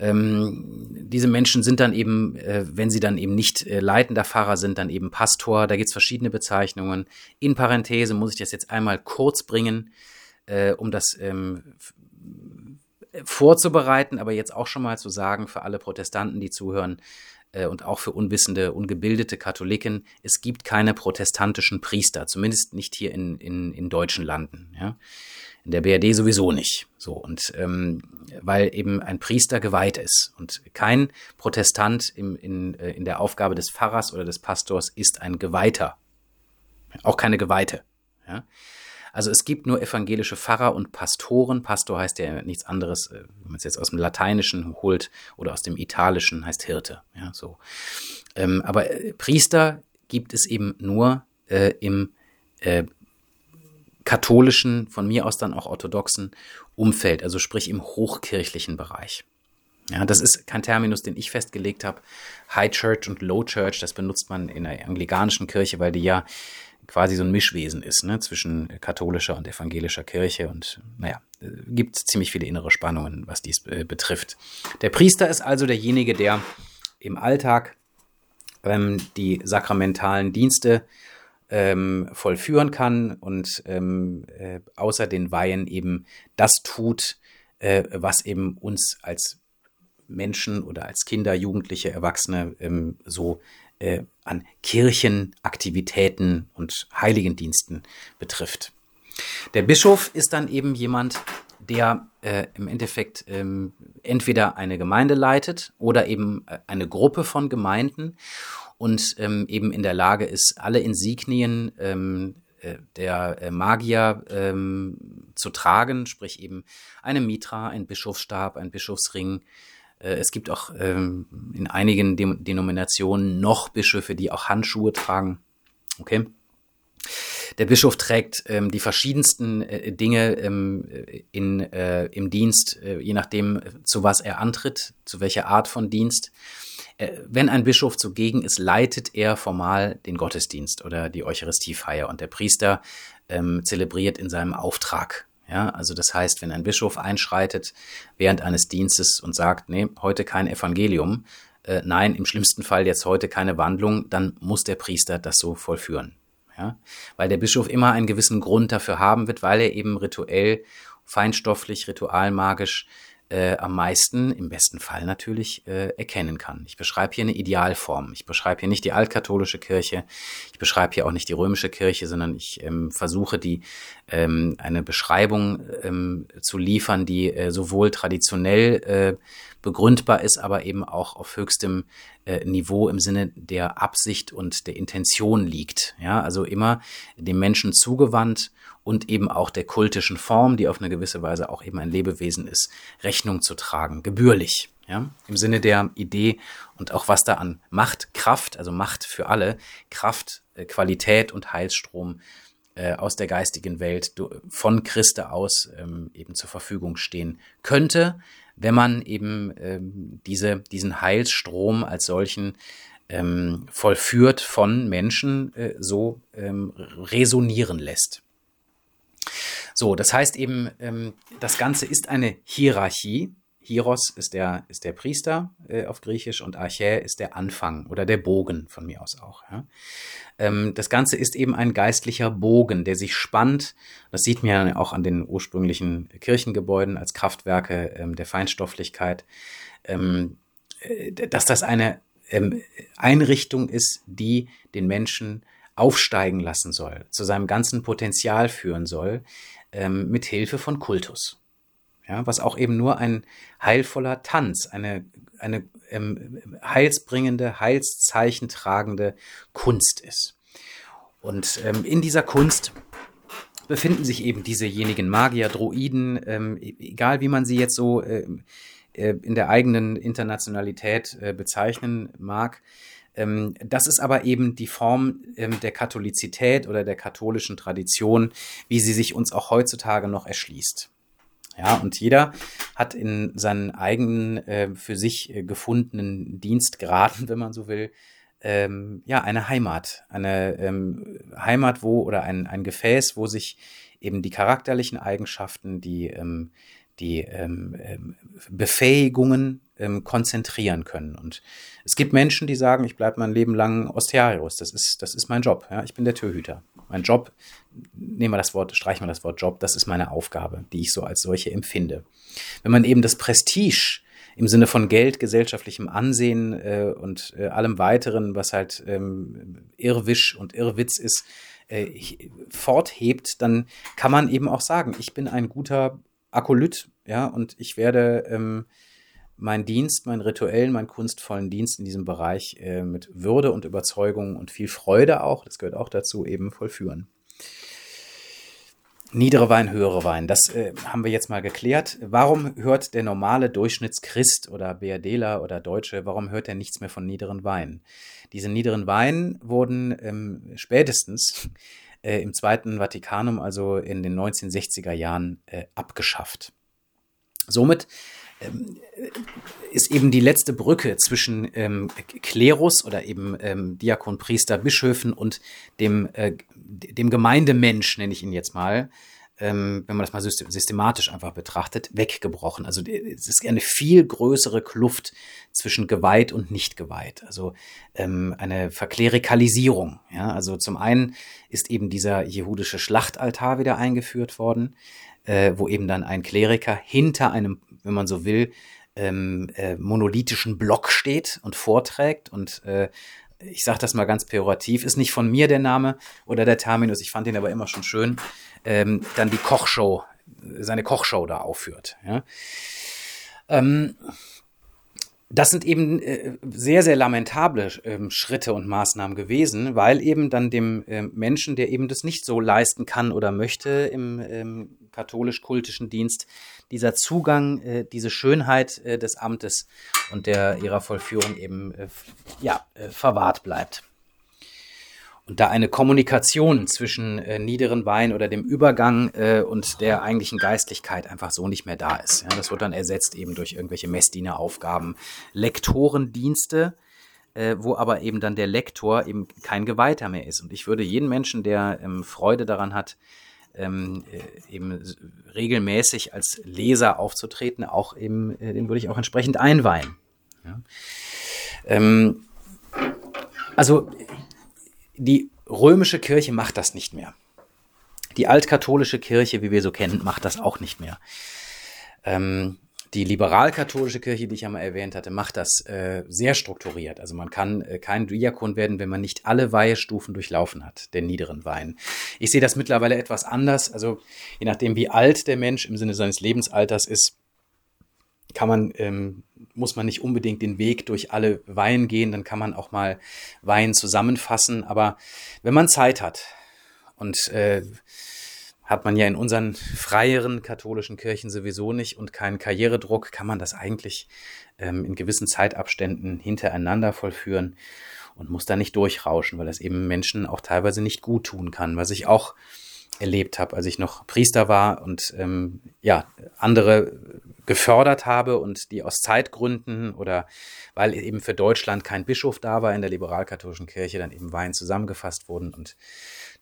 Ähm, diese Menschen sind dann eben, äh, wenn sie dann eben nicht äh, leitender Pfarrer sind, dann eben Pastor. Da gibt es verschiedene Bezeichnungen. In Parenthese muss ich das jetzt einmal kurz bringen, äh, um das ähm, vorzubereiten, aber jetzt auch schon mal zu sagen für alle Protestanten, die zuhören, äh, und auch für unwissende, ungebildete Katholiken, es gibt keine protestantischen Priester, zumindest nicht hier in, in, in deutschen Landen. Ja? In der BRD sowieso nicht. So und ähm, weil eben ein Priester geweiht ist und kein Protestant im, in, äh, in der Aufgabe des Pfarrers oder des Pastors ist ein Geweihter, auch keine Geweihte. Ja? Also es gibt nur evangelische Pfarrer und Pastoren. Pastor heißt ja nichts anderes, äh, wenn man es jetzt aus dem Lateinischen holt oder aus dem Italischen heißt Hirte. Ja, so. Ähm, aber äh, Priester gibt es eben nur äh, im äh, katholischen, von mir aus dann auch orthodoxen Umfeld, also sprich im hochkirchlichen Bereich. Ja, das ist kein Terminus, den ich festgelegt habe. High Church und Low Church, das benutzt man in der anglikanischen Kirche, weil die ja quasi so ein Mischwesen ist, ne, zwischen katholischer und evangelischer Kirche und naja, äh, gibt ziemlich viele innere Spannungen, was dies äh, betrifft. Der Priester ist also derjenige, der im Alltag ähm, die sakramentalen Dienste ähm, vollführen kann und ähm, äh, außer den Weihen eben das tut, äh, was eben uns als Menschen oder als Kinder, Jugendliche, Erwachsene ähm, so äh, an Kirchenaktivitäten und Heiligendiensten betrifft. Der Bischof ist dann eben jemand, der äh, im Endeffekt ähm, entweder eine Gemeinde leitet oder eben äh, eine Gruppe von Gemeinden und ähm, eben in der Lage ist, alle Insignien ähm, äh, der äh, Magier ähm, zu tragen, sprich eben eine Mitra, ein Bischofsstab, ein Bischofsring. Äh, es gibt auch ähm, in einigen Denominationen noch Bischöfe, die auch Handschuhe tragen. Okay. Der Bischof trägt ähm, die verschiedensten äh, Dinge ähm, in, äh, im Dienst, äh, je nachdem, zu was er antritt, zu welcher Art von Dienst. Äh, wenn ein Bischof zugegen ist, leitet er formal den Gottesdienst oder die Eucharistiefeier und der Priester ähm, zelebriert in seinem Auftrag. Ja, also das heißt, wenn ein Bischof einschreitet während eines Dienstes und sagt, nee, heute kein Evangelium, äh, nein, im schlimmsten Fall jetzt heute keine Wandlung, dann muss der Priester das so vollführen. Ja, weil der Bischof immer einen gewissen Grund dafür haben wird, weil er eben rituell, feinstofflich, ritualmagisch äh, am meisten, im besten Fall natürlich, äh, erkennen kann. Ich beschreibe hier eine Idealform. Ich beschreibe hier nicht die altkatholische Kirche, ich beschreibe hier auch nicht die römische Kirche, sondern ich ähm, versuche die ähm, eine Beschreibung ähm, zu liefern, die äh, sowohl traditionell äh, begründbar ist, aber eben auch auf höchstem äh, Niveau im Sinne der Absicht und der Intention liegt. Ja, also immer dem Menschen zugewandt und eben auch der kultischen Form, die auf eine gewisse Weise auch eben ein Lebewesen ist, Rechnung zu tragen, gebührlich. Ja, im Sinne der Idee und auch was da an Macht, Kraft, also Macht für alle, Kraft, äh, Qualität und Heilsstrom äh, aus der geistigen Welt von Christe aus ähm, eben zur Verfügung stehen könnte, wenn man eben ähm, diese, diesen Heilsstrom als solchen ähm, vollführt von Menschen äh, so ähm, resonieren lässt. So, das heißt eben, ähm, das Ganze ist eine Hierarchie. Hieros ist der, ist der Priester äh, auf Griechisch und Archä ist der Anfang oder der Bogen von mir aus auch. Ja. Ähm, das Ganze ist eben ein geistlicher Bogen, der sich spannt. Das sieht man ja auch an den ursprünglichen Kirchengebäuden als Kraftwerke ähm, der Feinstofflichkeit, ähm, äh, dass das eine ähm, Einrichtung ist, die den Menschen aufsteigen lassen soll, zu seinem ganzen Potenzial führen soll, ähm, mit Hilfe von Kultus. Ja, was auch eben nur ein heilvoller Tanz, eine, eine ähm, heilsbringende, heilszeichen tragende Kunst ist. Und ähm, in dieser Kunst befinden sich eben diesejenigen Magier, Droiden, ähm, e-, egal wie man sie jetzt so äh, äh, in der eigenen Internationalität äh, bezeichnen mag, ähm, das ist aber eben die Form ähm, der Katholizität oder der katholischen Tradition, wie sie sich uns auch heutzutage noch erschließt. Ja, und jeder hat in seinen eigenen, äh, für sich äh, gefundenen Dienstgraden, wenn man so will, ähm, ja, eine Heimat. Eine ähm, Heimat, wo oder ein, ein Gefäß, wo sich eben die charakterlichen Eigenschaften, die, ähm, die ähm, ähm, Befähigungen ähm, konzentrieren können. Und es gibt Menschen, die sagen, ich bleibe mein Leben lang Ostiarius. Das ist, das ist mein Job. Ja? Ich bin der Türhüter. Mein Job, nehmen wir das Wort, streichen wir das Wort Job, das ist meine Aufgabe, die ich so als solche empfinde. Wenn man eben das Prestige im Sinne von Geld, gesellschaftlichem Ansehen äh, und äh, allem weiteren, was halt ähm, Irrwisch und Irrwitz ist, äh, forthebt, dann kann man eben auch sagen, ich bin ein guter Akolyt, ja, und ich werde ähm, meinen Dienst, meinen rituellen, meinen kunstvollen Dienst in diesem Bereich äh, mit Würde und Überzeugung und viel Freude auch, das gehört auch dazu, eben vollführen. Niedere Wein, höhere Wein, das äh, haben wir jetzt mal geklärt. Warum hört der normale Durchschnittschrist oder BRDler oder Deutsche, warum hört er nichts mehr von niederen Weinen? Diese niederen Weinen wurden ähm, spätestens äh, im Zweiten Vatikanum, also in den 1960er Jahren, äh, abgeschafft. somit ähm, ist eben die letzte Brücke zwischen ähm, Klerus oder eben ähm, Diakon, Priester, Bischöfen und dem, äh, dem Gemeindemensch, nenne ich ihn jetzt mal, ähm, wenn man das mal systematisch einfach betrachtet, weggebrochen. Also es ist eine viel größere Kluft zwischen geweiht und nicht geweiht. Also ähm, eine Verklerikalisierung. Ja? Also zum einen ist eben dieser jehudische Schlachtaltar wieder eingeführt worden, äh, wo eben dann ein Kleriker hinter einem, wenn man so will, ähm, äh, monolithischen Block steht und vorträgt und äh, ich sage das mal ganz pejorativ, ist nicht von mir der Name oder der Terminus, ich fand den aber immer schon schön, ähm, dann die Kochshow, seine Kochshow da aufführt. Ja? Ähm, das sind eben äh, sehr, sehr lamentable äh, Schritte und Maßnahmen gewesen, weil eben dann dem äh, Menschen, der eben das nicht so leisten kann oder möchte im ähm, katholisch-kultischen Dienst, dieser Zugang, äh, diese Schönheit äh, des Amtes und der ihrer Vollführung eben ja, verwahrt bleibt. Und da eine Kommunikation zwischen äh, niederen Wein oder dem Übergang äh, und der eigentlichen Geistlichkeit einfach so nicht mehr da ist. Ja, das wird dann ersetzt eben durch irgendwelche Messdieneraufgaben, Lektorendienste, äh, wo aber eben dann der Lektor eben kein Geweihter mehr ist. Und ich würde jeden Menschen, der ähm, Freude daran hat, ähm, äh, eben regelmäßig als Leser aufzutreten, auch eben, äh, den würde ich auch entsprechend einweihen. Ja. Ähm, also die römische Kirche macht das nicht mehr. Die altkatholische Kirche, wie wir so kennen, macht das auch nicht mehr. Ähm, die liberal-katholische Kirche, die ich einmal erwähnt hatte, macht das äh, sehr strukturiert. Also man kann äh, kein Diakon werden, wenn man nicht alle Weihestufen durchlaufen hat, der niederen Weihen. Ich sehe das mittlerweile etwas anders. Also je nachdem, wie alt der Mensch im Sinne seines Lebensalters ist, kann man, ähm, muss man nicht unbedingt den Weg durch alle Weihen gehen, dann kann man auch mal Weihen zusammenfassen. Aber wenn man Zeit hat und äh, hat man ja in unseren freieren katholischen Kirchen sowieso nicht und keinen Karrieredruck, kann man das eigentlich ähm, in gewissen Zeitabständen hintereinander vollführen und muss da nicht durchrauschen, weil das eben Menschen auch teilweise nicht gut tun kann, was ich auch erlebt habe, als ich noch Priester war und ähm, ja andere gefördert habe und die aus Zeitgründen oder weil eben für Deutschland kein Bischof da war in der liberal-katholischen Kirche, dann eben Wein zusammengefasst wurden und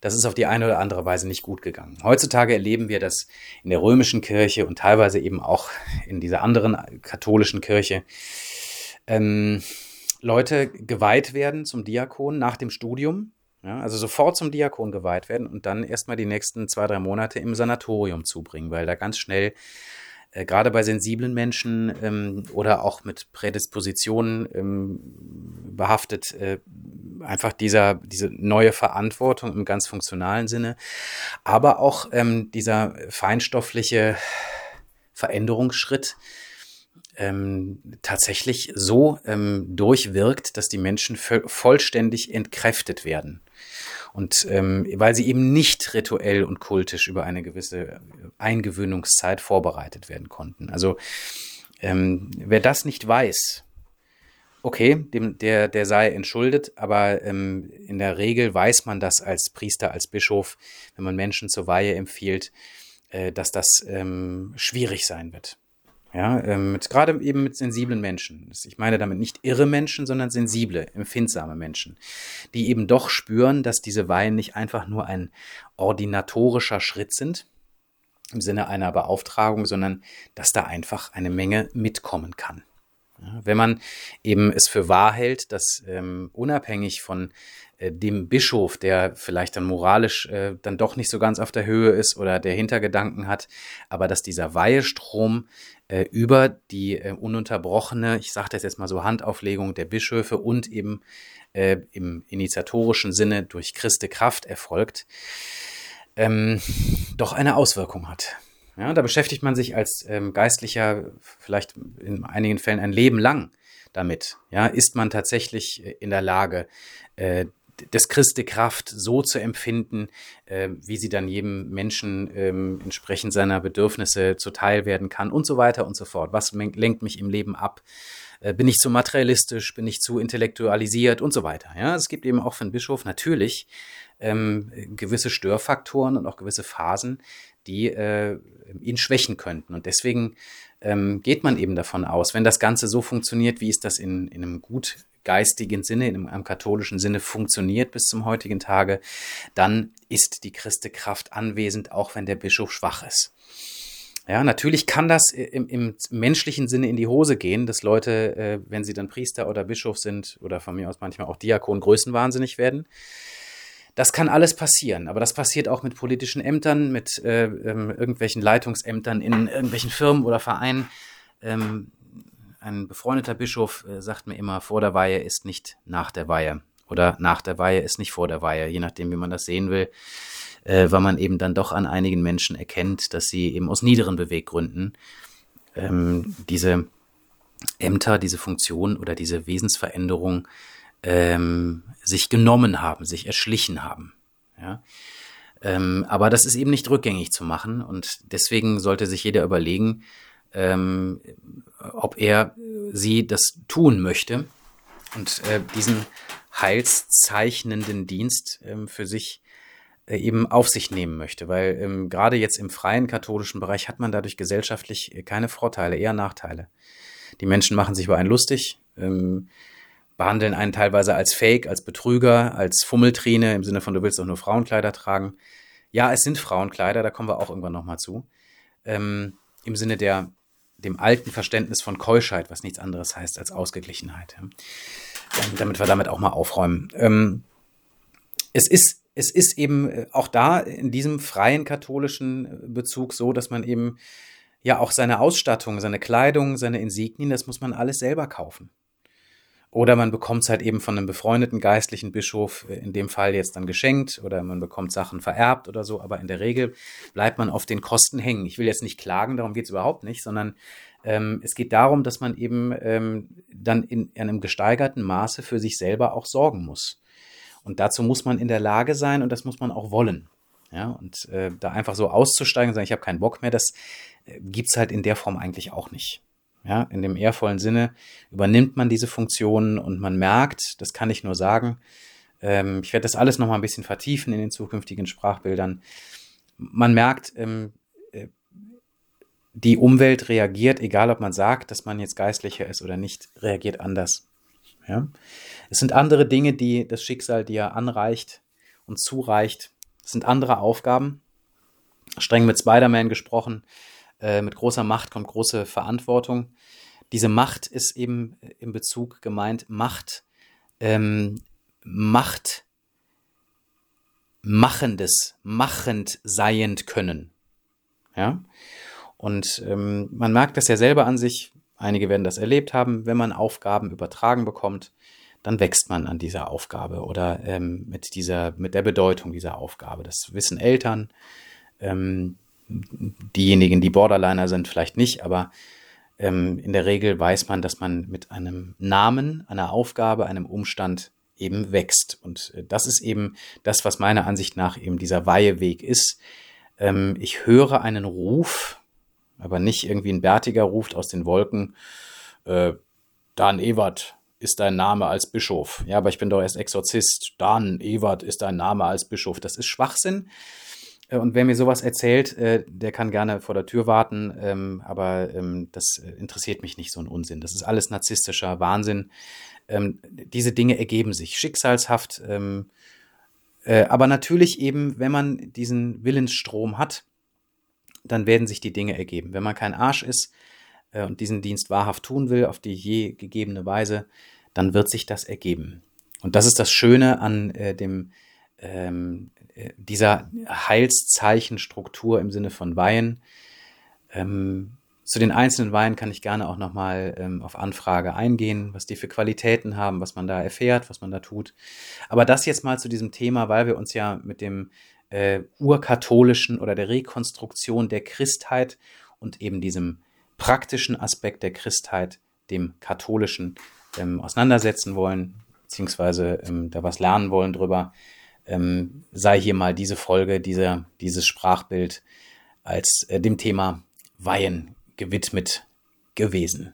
das ist auf die eine oder andere Weise nicht gut gegangen. Heutzutage erleben wir das in der römischen Kirche und teilweise eben auch in dieser anderen katholischen Kirche. Ähm, Leute geweiht werden zum Diakon nach dem Studium, ja, also sofort zum Diakon geweiht werden und dann erstmal die nächsten zwei, drei Monate im Sanatorium zubringen, weil da ganz schnell äh, gerade bei sensiblen Menschen ähm, oder auch mit Prädispositionen ähm, behaftet, äh, einfach dieser, diese neue Verantwortung im ganz funktionalen Sinne, aber auch ähm, dieser feinstoffliche Veränderungsschritt ähm, tatsächlich so ähm, durchwirkt, dass die Menschen vollständig entkräftet werden. Und ähm, weil sie eben nicht rituell und kultisch über eine gewisse Eingewöhnungszeit vorbereitet werden konnten. Also ähm, wer das nicht weiß, okay, dem, der, der sei entschuldet, aber ähm, in der Regel weiß man das als Priester, als Bischof, wenn man Menschen zur Weihe empfiehlt, äh, dass das ähm, schwierig sein wird. Ja, ähm, gerade eben mit sensiblen Menschen. Ich meine damit nicht irre Menschen, sondern sensible, empfindsame Menschen, die eben doch spüren, dass diese Weihen nicht einfach nur ein ordinatorischer Schritt sind, im Sinne einer Beauftragung, sondern dass da einfach eine Menge mitkommen kann. Wenn man eben es für wahr hält, dass ähm, unabhängig von äh, dem Bischof, der vielleicht dann moralisch äh, dann doch nicht so ganz auf der Höhe ist oder der Hintergedanken hat, aber dass dieser Weihestrom äh, über die äh, ununterbrochene, ich sage das jetzt mal so, Handauflegung der Bischöfe und eben äh, im initiatorischen Sinne durch Christe Kraft erfolgt, ähm, doch eine Auswirkung hat. Ja, da beschäftigt man sich als ähm, Geistlicher vielleicht in einigen Fällen ein Leben lang damit. Ja, ist man tatsächlich äh, in der Lage, äh, des Christi Kraft so zu empfinden, äh, wie sie dann jedem Menschen ähm, entsprechend seiner Bedürfnisse zuteil werden kann und so weiter und so fort. Was lenkt mich im Leben ab? Äh, bin ich zu materialistisch? Bin ich zu intellektualisiert und so weiter? Ja, es gibt eben auch für den Bischof natürlich ähm, gewisse Störfaktoren und auch gewisse Phasen, die äh, ihn schwächen könnten. Und deswegen ähm, geht man eben davon aus, wenn das Ganze so funktioniert, wie es das in, in einem gut geistigen Sinne, in einem katholischen Sinne funktioniert bis zum heutigen Tage, dann ist die Christekraft anwesend, auch wenn der Bischof schwach ist. Ja, natürlich kann das im, im menschlichen Sinne in die Hose gehen, dass Leute, äh, wenn sie dann Priester oder Bischof sind oder von mir aus manchmal auch Diakon, größenwahnsinnig werden. Das kann alles passieren, aber das passiert auch mit politischen Ämtern, mit äh, ähm, irgendwelchen Leitungsämtern in irgendwelchen Firmen oder Vereinen. Ähm, ein befreundeter Bischof äh, sagt mir immer, vor der Weihe ist nicht nach der Weihe oder nach der Weihe ist nicht vor der Weihe, je nachdem, wie man das sehen will äh, weil man eben dann doch an einigen Menschen erkennt, dass sie eben aus niederen Beweggründen ähm, diese Ämter, diese Funktion oder diese Wesensveränderung ähm, sich genommen haben, sich erschlichen haben. Ja? Ähm, aber das ist eben nicht rückgängig zu machen und deswegen sollte sich jeder überlegen, ähm, ob er sie das tun möchte und äh, diesen heilszeichnenden Dienst ähm, für sich äh, eben auf sich nehmen möchte, weil ähm, gerade jetzt im freien katholischen Bereich hat man dadurch gesellschaftlich äh, keine Vorteile, eher Nachteile. Die Menschen machen sich über einen lustig, ähm, behandeln einen teilweise als Fake, als Betrüger, als Fummeltrine im Sinne von du willst doch nur Frauenkleider tragen. Ja, es sind Frauenkleider, da kommen wir auch irgendwann nochmal zu. Ähm, Im Sinne der dem alten Verständnis von Keuschheit, was nichts anderes heißt als Ausgeglichenheit. Ja. Damit wir damit auch mal aufräumen. Ähm, es ist es ist eben äh, auch da in diesem freien katholischen äh, Bezug so, dass man eben ja auch seine Ausstattung, seine Kleidung, seine Insignien, das muss man alles selber kaufen. Oder man bekommt es halt eben von einem befreundeten geistlichen Bischof, in dem Fall jetzt dann geschenkt, oder man bekommt Sachen vererbt oder so, aber in der Regel bleibt man auf den Kosten hängen. Ich will jetzt nicht klagen, darum geht es überhaupt nicht, sondern ähm, es geht darum, dass man eben ähm, dann in einem gesteigerten Maße für sich selber auch sorgen muss. Und dazu muss man in der Lage sein und das muss man auch wollen. Ja, und äh, da einfach so auszusteigen und sagen, ich habe keinen Bock mehr, das äh, gibt es halt in der Form eigentlich auch nicht. Ja, in dem ehrvollen Sinne übernimmt man diese Funktionen und man merkt, das kann ich nur sagen, ähm, ich werde das alles nochmal ein bisschen vertiefen in den zukünftigen Sprachbildern. Man merkt, ähm, äh, die Umwelt reagiert, egal ob man sagt, dass man jetzt geistlicher ist oder nicht, reagiert anders. Ja? Es sind andere Dinge, die das Schicksal dir anreicht und zureicht. Es sind andere Aufgaben. Streng mit Spider-Man gesprochen, äh, mit großer Macht kommt große Verantwortung. Diese Macht ist eben im Bezug gemeint, Macht, ähm, Macht, machendes, machend seiend können. Ja? Und ähm, man merkt das ja selber an sich, Einige werden das erlebt haben. Wenn man Aufgaben übertragen bekommt, dann wächst man an dieser Aufgabe oder ähm, mit dieser, mit der Bedeutung dieser Aufgabe. Das wissen Eltern. Ähm, diejenigen, die Borderliner sind, vielleicht nicht, aber ähm, in der Regel weiß man, dass man mit einem Namen, einer Aufgabe, einem Umstand eben wächst. Und äh, das ist eben das, was meiner Ansicht nach eben dieser Weiheweg ist. Ähm, ich höre einen Ruf, aber nicht irgendwie ein Bärtiger ruft aus den Wolken, äh, Dan Ewert ist dein Name als Bischof. Ja, aber ich bin doch erst Exorzist. Dan Ewert ist dein Name als Bischof. Das ist Schwachsinn. Äh, und wer mir sowas erzählt, äh, der kann gerne vor der Tür warten, ähm, aber ähm, das äh, interessiert mich nicht, so ein Unsinn. Das ist alles narzisstischer Wahnsinn. Ähm, diese Dinge ergeben sich schicksalshaft, aber natürlich eben, wenn man diesen Willensstrom hat, dann werden sich die Dinge ergeben. Wenn man kein Arsch ist und diesen Dienst wahrhaft tun will, auf die je gegebene Weise, dann wird sich das ergeben. Und das ist das Schöne an dem, ähm, äh, dieser Heilszeichenstruktur im Sinne von Weihen. Ähm, zu den einzelnen Weinen kann ich gerne auch nochmal ähm, auf Anfrage eingehen, was die für Qualitäten haben, was man da erfährt, was man da tut. Aber das jetzt mal zu diesem Thema, weil wir uns ja mit dem äh, urkatholischen oder der Rekonstruktion der Christheit und eben diesem praktischen Aspekt der Christheit, dem katholischen, ähm, auseinandersetzen wollen, beziehungsweise ähm, da was lernen wollen drüber, ähm, sei hier mal diese Folge, diese, dieses Sprachbild als äh, dem Thema Weihen gewidmet gewesen.